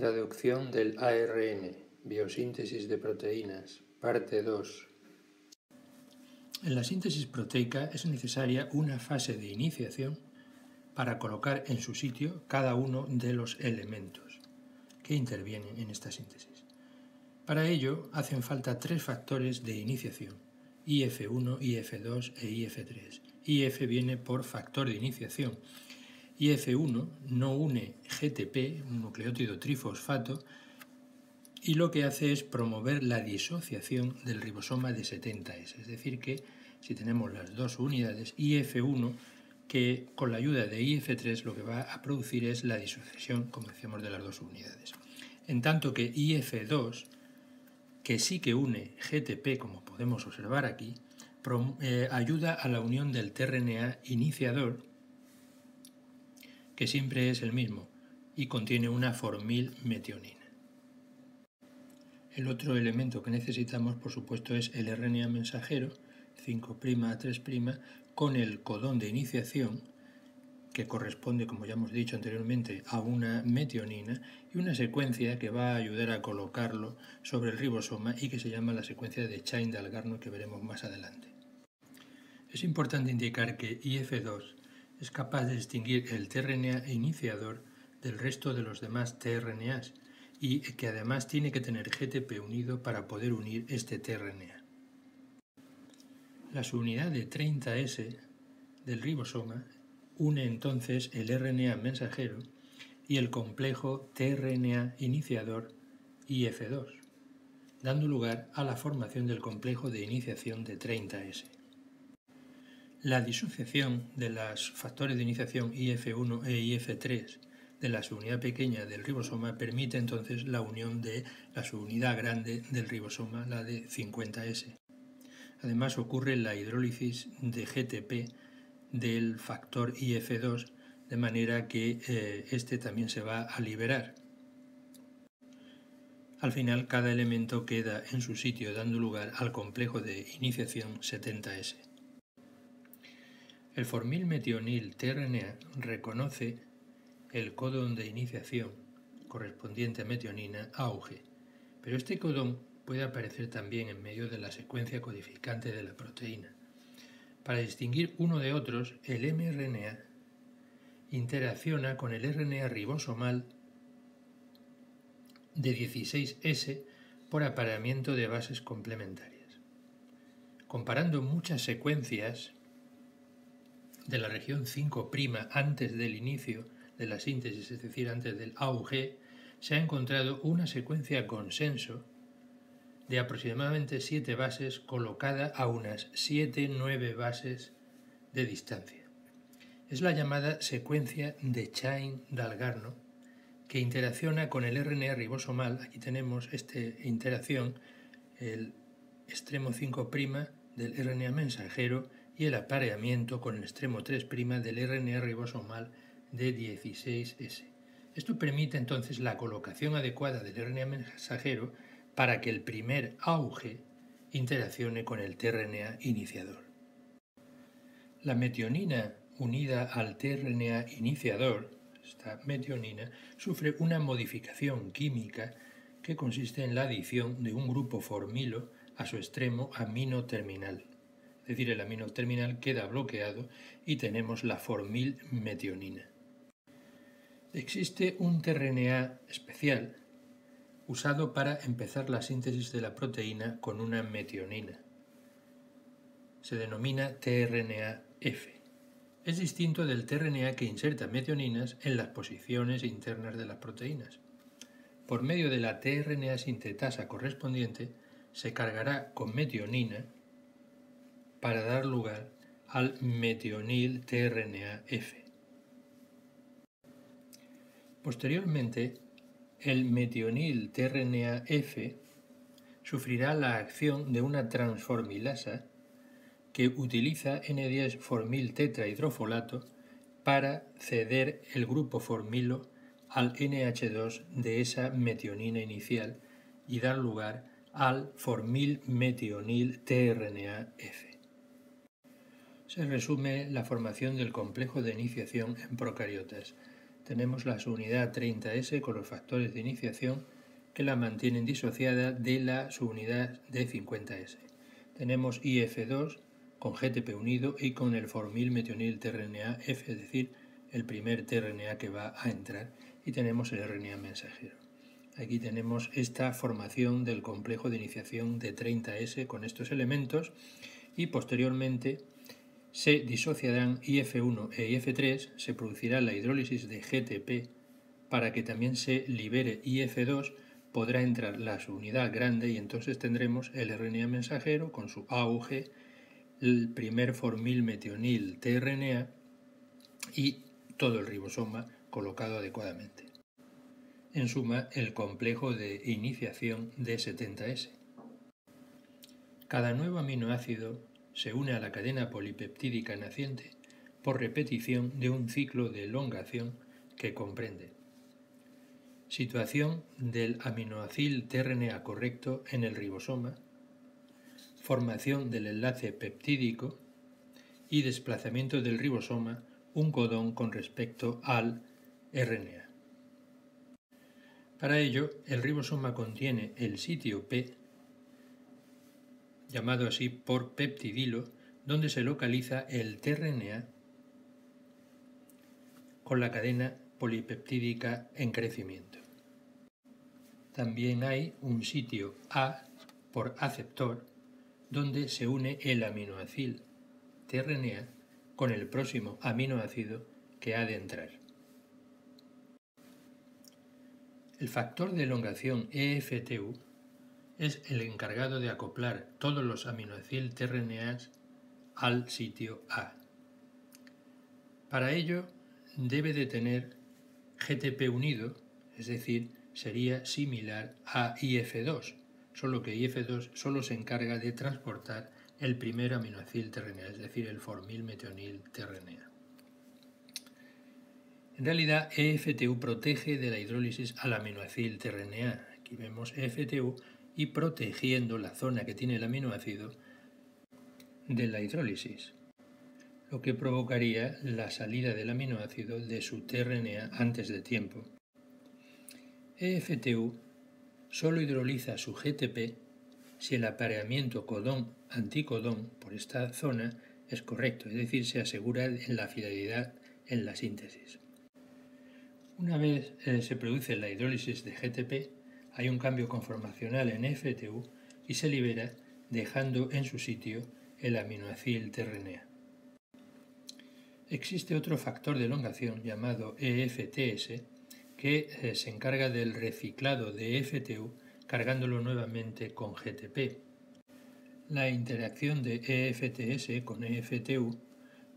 Traducción del ARN, biosíntesis de proteínas, parte 2. En la síntesis proteica es necesaria una fase de iniciación para colocar en su sitio cada uno de los elementos que intervienen en esta síntesis. Para ello hacen falta tres factores de iniciación, IF1, IF2 e IF3. IF viene por factor de iniciación IF1 no une GTP, un nucleótido trifosfato, y lo que hace es promover la disociación del ribosoma de 70S. Es decir, que si tenemos las dos unidades, IF1, que con la ayuda de IF3 lo que va a producir es la disociación, como decíamos, de las dos unidades. En tanto que IF2, que sí que une GTP, como podemos observar aquí, eh, ayuda a la unión del tRNA iniciador que siempre es el mismo y contiene una formilmetionina. El otro elemento que necesitamos, por supuesto, es el RNA mensajero 5' a 3' con el codón de iniciación que corresponde, como ya hemos dicho anteriormente, a una metionina y una secuencia que va a ayudar a colocarlo sobre el ribosoma y que se llama la secuencia de Chain de Algarno que veremos más adelante. Es importante indicar que IF2 es capaz de distinguir el tRNA iniciador del resto de los demás tRNAs y que además tiene que tener GTP unido para poder unir este tRNA. La subunidad de 30S del ribosoma une entonces el RNA mensajero y el complejo tRNA iniciador IF2, dando lugar a la formación del complejo de iniciación de 30S. La disociación de los factores de iniciación IF1 e IF3 de la subunidad pequeña del ribosoma permite entonces la unión de la subunidad grande del ribosoma, la de 50S. Además ocurre la hidrólisis de GTP del factor IF2 de manera que eh, este también se va a liberar. Al final cada elemento queda en su sitio dando lugar al complejo de iniciación 70S. El formilmetionil tRNA reconoce el codón de iniciación correspondiente a metionina auge, pero este codón puede aparecer también en medio de la secuencia codificante de la proteína. Para distinguir uno de otros, el mRNA interacciona con el RNA ribosomal de 16S por apareamiento de bases complementarias. Comparando muchas secuencias de la región 5' antes del inicio de la síntesis, es decir, antes del auge, se ha encontrado una secuencia consenso de aproximadamente 7 bases colocada a unas 7-9 bases de distancia. Es la llamada secue' de Chain-Dalgarno, que interacciona con el RNA ribosomal. Aquí tenemos esta interacción, el extremo 5' del RNA mensajero y el apareamiento con el extremo 3' del RNA ribosomal de 16S. Esto permite entonces la colocación adecuada del RNA mensajero para que el primer auge interaccione con el tRNA iniciador. La metionina unida al tRNA iniciador, esta metionina, sufre una modificación química que consiste en la adición de un grupo formilo a su extremo amino terminal decir, el amino terminal queda bloqueado y tenemos la formilmetionina. Existe un tRNA especial usado para empezar la síntesis de la proteína con una metionina. Se denomina tRNA-F. Es distinto del tRNA que inserta metioninas en las posiciones internas de las proteínas. Por medio de la tRNA sintetasa correspondiente, se cargará con metionina para dar lugar al metionil tRNA-F. Posteriormente, el metionil tRNA-F sufrirá la acción de una transformilasa que utiliza N10-formil tetrahidrofolato para ceder el grupo formilo al NH2 de esa metionina inicial y dar lugar al formil metionil tRNA-F se resume la formación del complejo de iniciación en procariotas. tenemos la subunidad 30S con los factores de iniciación que la mantienen disociada de la subunidad de 50S. Tenemos IF2 con GTP unido y con el formil metionil tRNA es decir, el primer tRNA que va a entrar, y tenemos el RNA mensajero. Aquí tenemos esta formación del complejo de iniciación de 30S con estos elementos y posteriormente se disociarán IF1 e IF3, se producirá la hidrólisis de GTP para que también se libere IF2, podrá entrar la subunidad grande y entonces tendremos el RNA mensajero con su AUG, el primer formil metionil tRNA y todo el ribosoma colocado adecuadamente. En suma, el complejo de iniciación de 70S. Cada nuevo aminoácido se une a la cadena polipeptídica naciente por repetición de un ciclo de elongación que comprende situación del aminoacil tRNA correcto en el ribosoma, formación del enlace peptídico y desplazamiento del ribosoma un codón con respecto al RNA. Para ello, el ribosoma contiene el sitio P llamado así por peptidilo, donde se localiza el tRNA con la cadena polipeptídica en crecimiento. También hay un sitio A por aceptor, donde se une el aminoácido tRNA con el próximo aminoácido que ha de entrar. El factor de elongación EFTU es el encargado de acoplar todos los aminoacil tRNAs al sitio A. Para ello debe de tener GTP unido, es decir, sería similar a IF2, solo que IF2 solo se encarga de transportar el primer aminoacil tRNA, es decir, el formil metionil tRNA. En realidad, EFTU protege de la hidrólisis al aminoacil tRNA. Aquí vemos EFTU y protegiendo la zona que tiene el aminoácido de la hidrólisis, lo que provocaría la salida del aminoácido de su tRNA antes de tiempo. EFTU solo hidroliza su GTP si el apareamiento codón-anticodón por esta zona es correcto, es decir, se asegura la fidelidad en la síntesis. Una vez eh, se produce la hidrólisis de GTP, hay un cambio conformacional en FTU y se libera dejando en su sitio el aminoacil tRNA. Existe otro factor de elongación llamado EFTS que eh, se encarga del reciclado de FTU cargándolo nuevamente con GTP. La interacción de EFTS con EFTU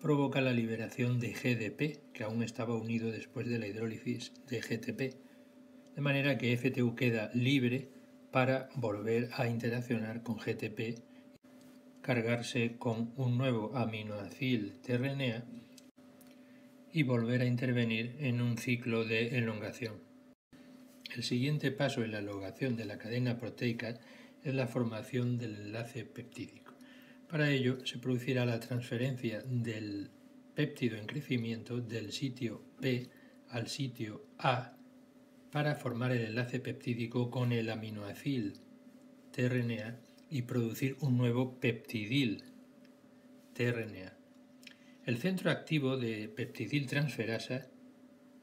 provoca la liberación de GDP, que aún estaba unido después de la hidrólisis de GTP, de manera que FTU queda libre para volver a interaccionar con GTP, cargarse con un nuevo aminoacil tRNA y volver a intervenir en un ciclo de elongación. El siguiente paso en la elongación de la cadena proteica es la formación del enlace peptídico. Para ello se producirá la transferencia del péptido en crecimiento del sitio P al sitio A para formar el enlace peptídico con el aminoacil tRNA y producir un nuevo peptidil tRNA. El centro activo de peptidil transferasa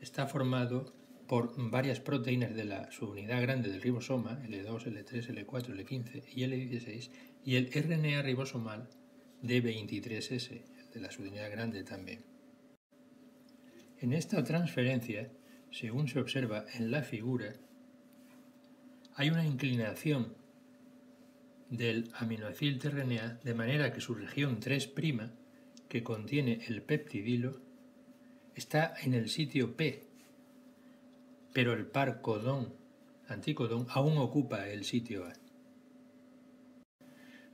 está formado por varias proteínas de la subunidad grande del ribosoma, L2, L3, L4, L15 y L16, y el RNA ribosomal de 23S, de la subunidad grande también. En esta transferencia, según se observa en la figura, hay una inclinación del aminoacil tRNA de manera que su región 3', que contiene el peptidilo, está en el sitio P, pero el par codón-anticodón aún ocupa el sitio A.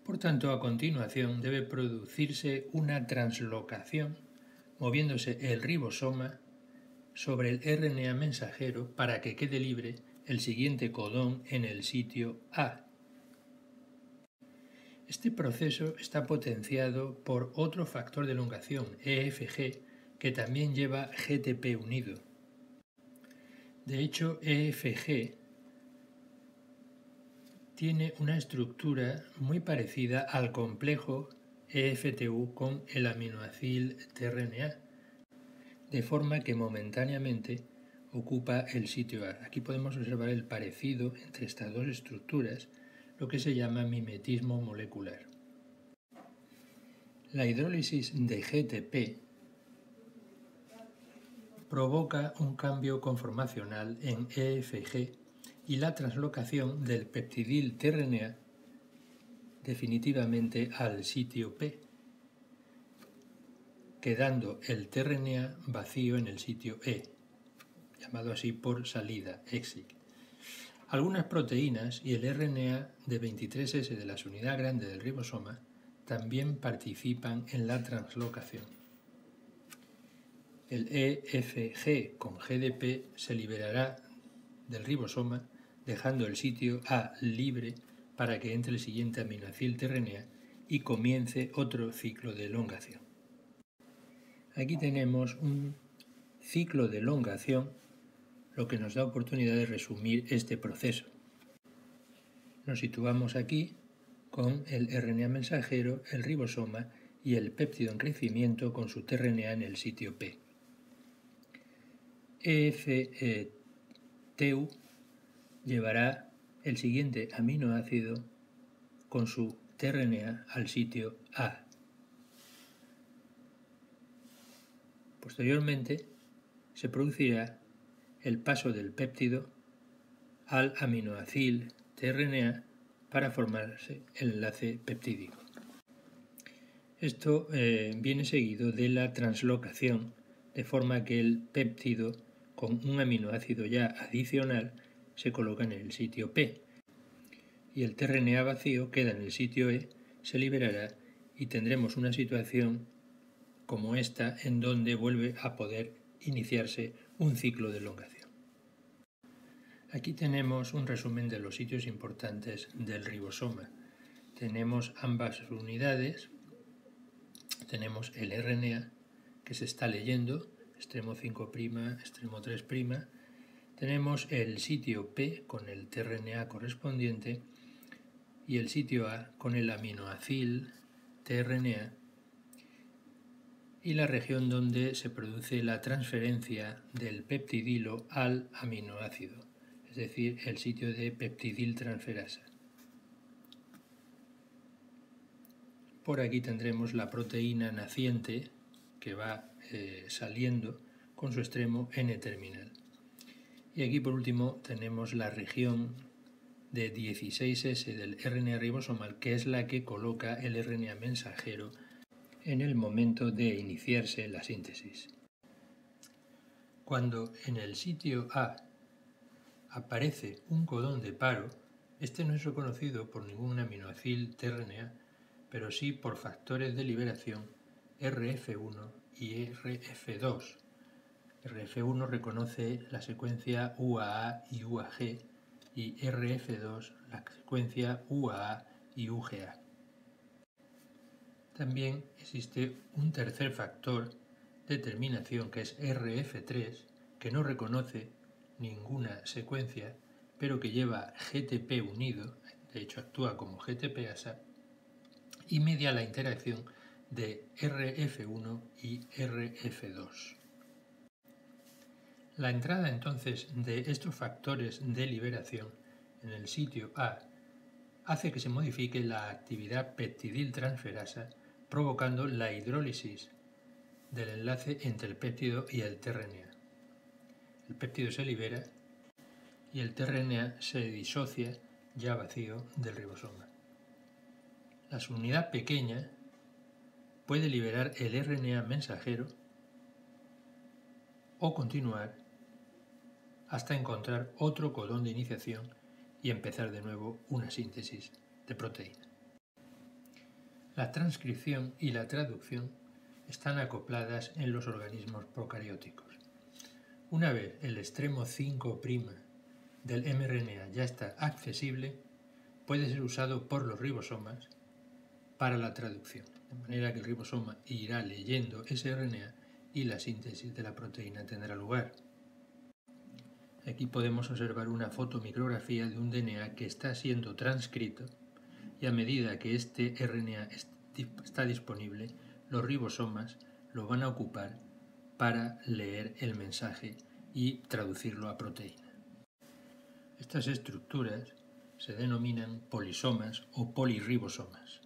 Por tanto, a continuación debe producirse una translocación moviéndose el ribosoma sobre el RNA mensajero para que quede libre el siguiente codón en el sitio A. Este proceso está potenciado por otro factor de elongación, EFG, que también lleva GTP unido. De hecho, EFG tiene una estructura muy parecida al complejo EFTU con el aminoácido tRNA, de forma que momentáneamente ocupa el sitio A. Aquí podemos observar el parecido entre estas dos estructuras, lo que se llama mimetismo molecular. La hidrólisis de GTP provoca un cambio conformacional en EFG y la translocación del peptidil tRNA definitivamente al sitio P, quedando el tRNA vacío en el sitio E, llamado así por salida, exit. Algunas proteínas y el RNA de 23S de la unidad grande del ribosoma también participan en la translocación. El EFG con GDP se liberará del ribosoma dejando el sitio A libre para que entre el siguiente aminoácido tRNA y comience otro ciclo de elongación. Aquí tenemos un ciclo de elongación, lo que nos da oportunidad de resumir este proceso. Nos situamos aquí con el RNA mensajero, el ribosoma y el péptido en crecimiento con su tRNA en el sitio P. EFTU llevará el siguiente aminoácido con su tRNA al sitio A. Posteriormente se producirá el paso del péptido al aminoácido tRNA para formarse el enlace peptídico. Esto eh, viene seguido de la translocación, de forma que el péptido con un aminoácido ya adicional se coloca en el sitio P y el tRNA vacío queda en el sitio E, se liberará y tendremos una situación como esta en donde vuelve a poder iniciarse un ciclo de elongación. Aquí tenemos un resumen de los sitios importantes del ribosoma. Tenemos ambas unidades, tenemos el RNA que se está leyendo, extremo 5', extremo 3', tenemos el sitio P con el tRNA correspondiente y el sitio A con el aminoacil tRNA y la región donde se produce la transferencia del peptidilo al aminoácido, es decir, el sitio de peptidil transferasa. Por aquí tendremos la proteína naciente que va eh, saliendo con su extremo N-terminal. Y aquí por último tenemos la región de 16S del RNA ribosomal, que es la que coloca el RNA mensajero en el momento de iniciarse la síntesis. Cuando en el sitio A aparece un codón de paro, este no es reconocido por ningún aminoácido tRNA, pero sí por factores de liberación RF1 y RF2, RF1 reconoce la secuencia UAA y UAG y RF2 la secuencia UAA y UGA. También existe un tercer factor de terminación que es RF3 que no reconoce ninguna secuencia pero que lleva GTP unido, de hecho actúa como GTP ASA y media la interacción de RF1 y RF2. La entrada entonces de estos factores de liberación en el sitio A hace que se modifique la actividad peptidil transferasa provocando la hidrólisis del enlace entre el péptido y el tRNA. El péptido se libera y el tRNA se disocia ya vacío del ribosoma. La subunidad pequeña puede liberar el RNA mensajero o continuar hasta encontrar otro codón de iniciación y empezar de nuevo una síntesis de proteína. La transcripción y la traducción están acopladas en los organismos procarióticos. Una vez el extremo 5' del mRNA ya está accesible, puede ser usado por los ribosomas para la traducción, de manera que el ribosoma irá leyendo ese RNA y la síntesis de la proteína tendrá lugar. Aquí podemos observar una fotomicrografía de un DNA que está siendo transcrito y a medida que este RNA está disponible, los ribosomas lo van a ocupar para leer el mensaje y traducirlo a proteína. Estas estructuras se denominan polisomas o polirribosomas.